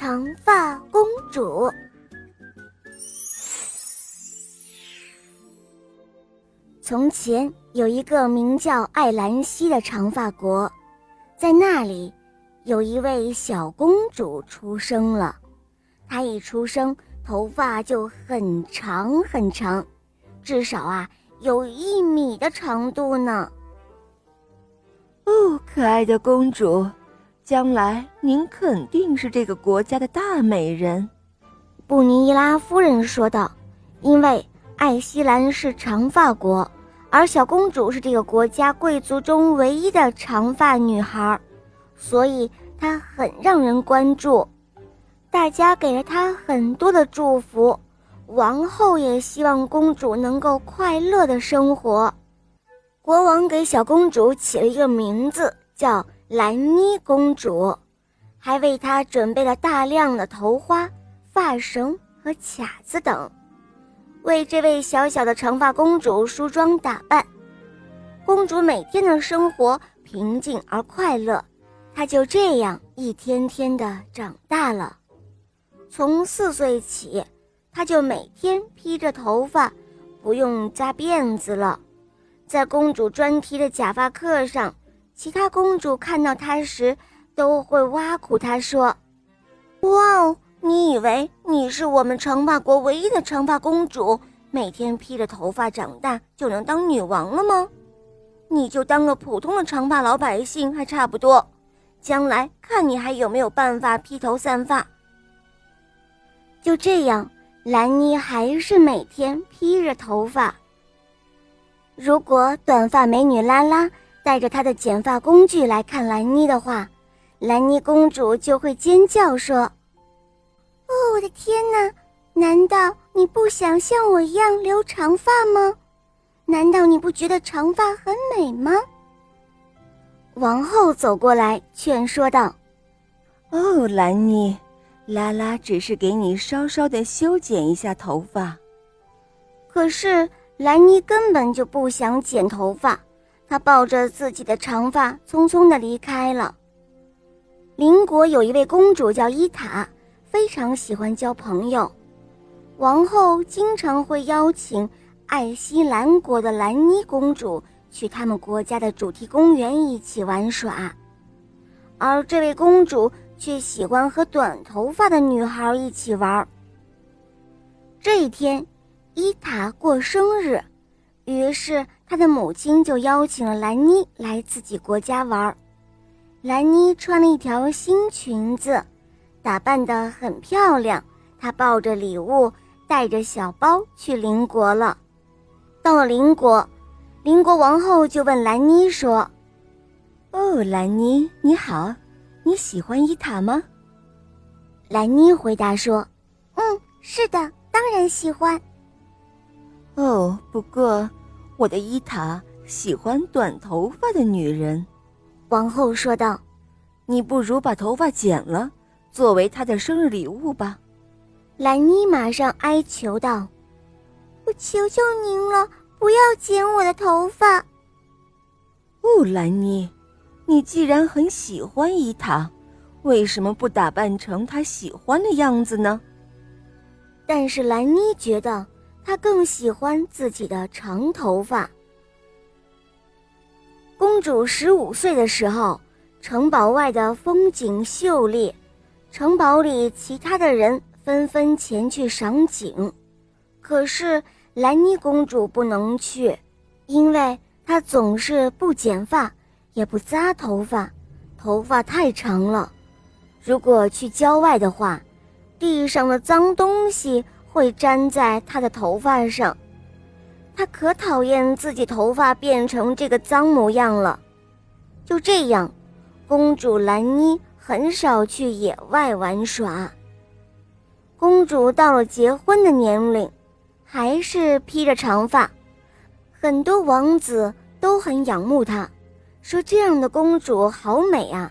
长发公主。从前有一个名叫艾兰西的长发国，在那里有一位小公主出生了。她一出生，头发就很长很长，至少啊有一米的长度呢。哦，可爱的公主。将来您肯定是这个国家的大美人，布尼伊拉夫人说道。因为艾希兰是长发国，而小公主是这个国家贵族中唯一的长发女孩，所以她很让人关注。大家给了她很多的祝福，王后也希望公主能够快乐的生活。国王给小公主起了一个名字，叫。兰妮公主还为她准备了大量的头花、发绳和卡子等，为这位小小的长发公主梳妆打扮。公主每天的生活平静而快乐，她就这样一天天的长大了。从四岁起，她就每天披着头发，不用扎辫子了，在公主专题的假发课上。其他公主看到她时，都会挖苦她说：“哇哦，你以为你是我们长发国唯一的长发公主，每天披着头发长大就能当女王了吗？你就当个普通的长发老百姓还差不多。将来看你还有没有办法披头散发。”就这样，兰妮还是每天披着头发。如果短发美女拉拉。带着她的剪发工具来看兰妮的话，兰妮公主就会尖叫说：“哦，我的天哪！难道你不想像我一样留长发吗？难道你不觉得长发很美吗？”王后走过来劝说道：“哦，兰妮，拉拉只是给你稍稍的修剪一下头发。”可是兰妮根本就不想剪头发。她抱着自己的长发，匆匆地离开了。邻国有一位公主叫伊塔，非常喜欢交朋友。王后经常会邀请爱希兰国的兰妮公主去他们国家的主题公园一起玩耍，而这位公主却喜欢和短头发的女孩一起玩。这一天，伊塔过生日，于是。他的母亲就邀请了兰妮来自己国家玩。兰妮穿了一条新裙子，打扮得很漂亮。她抱着礼物，带着小包去邻国了。到了邻国，邻国王后就问兰妮说：“哦，兰妮，你好，你喜欢伊塔吗？”兰妮回答说：“嗯，是的，当然喜欢。”哦，不过。我的伊塔喜欢短头发的女人，王后说道：“你不如把头发剪了，作为她的生日礼物吧。”兰妮马上哀求道：“我求求您了，不要剪我的头发。”哦，兰妮，你既然很喜欢伊塔，为什么不打扮成她喜欢的样子呢？但是兰妮觉得。她更喜欢自己的长头发。公主十五岁的时候，城堡外的风景秀丽，城堡里其他的人纷纷前去赏景，可是兰妮公主不能去，因为她总是不剪发，也不扎头发，头发太长了。如果去郊外的话，地上的脏东西。会粘在她的头发上，她可讨厌自己头发变成这个脏模样了。就这样，公主兰妮很少去野外玩耍。公主到了结婚的年龄，还是披着长发，很多王子都很仰慕她，说这样的公主好美啊。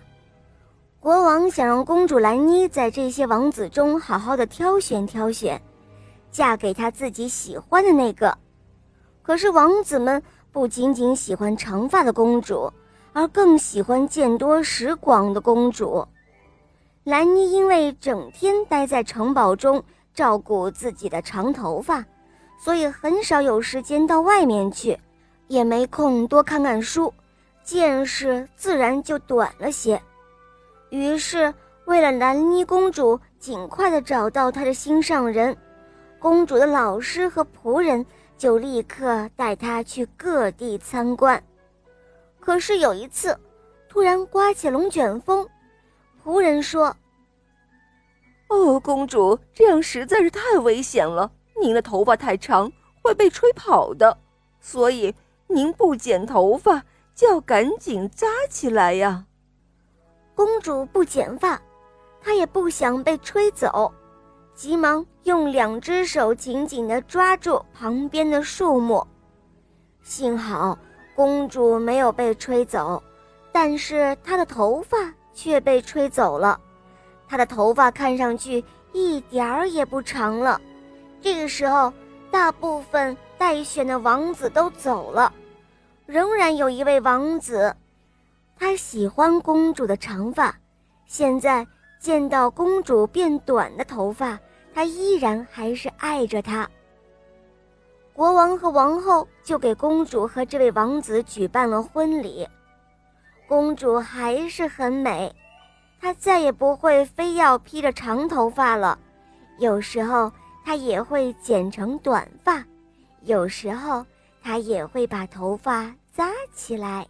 国王想让公主兰妮在这些王子中好好的挑选挑选。嫁给他自己喜欢的那个，可是王子们不仅仅喜欢长发的公主，而更喜欢见多识广的公主。兰妮因为整天待在城堡中照顾自己的长头发，所以很少有时间到外面去，也没空多看看书，见识自然就短了些。于是，为了兰妮公主尽快的找到她的心上人，公主的老师和仆人就立刻带她去各地参观。可是有一次，突然刮起龙卷风。仆人说：“哦，公主，这样实在是太危险了。您的头发太长，会被吹跑的，所以您不剪头发就要赶紧扎起来呀。”公主不剪发，她也不想被吹走，急忙用两只手紧紧地抓住旁边的树木。幸好公主没有被吹走，但是她的头发。却被吹走了，她的头发看上去一点儿也不长了。这个时候，大部分待选的王子都走了，仍然有一位王子，他喜欢公主的长发。现在见到公主变短的头发，他依然还是爱着她。国王和王后就给公主和这位王子举办了婚礼。公主还是很美，她再也不会非要披着长头发了。有时候她也会剪成短发，有时候她也会把头发扎起来。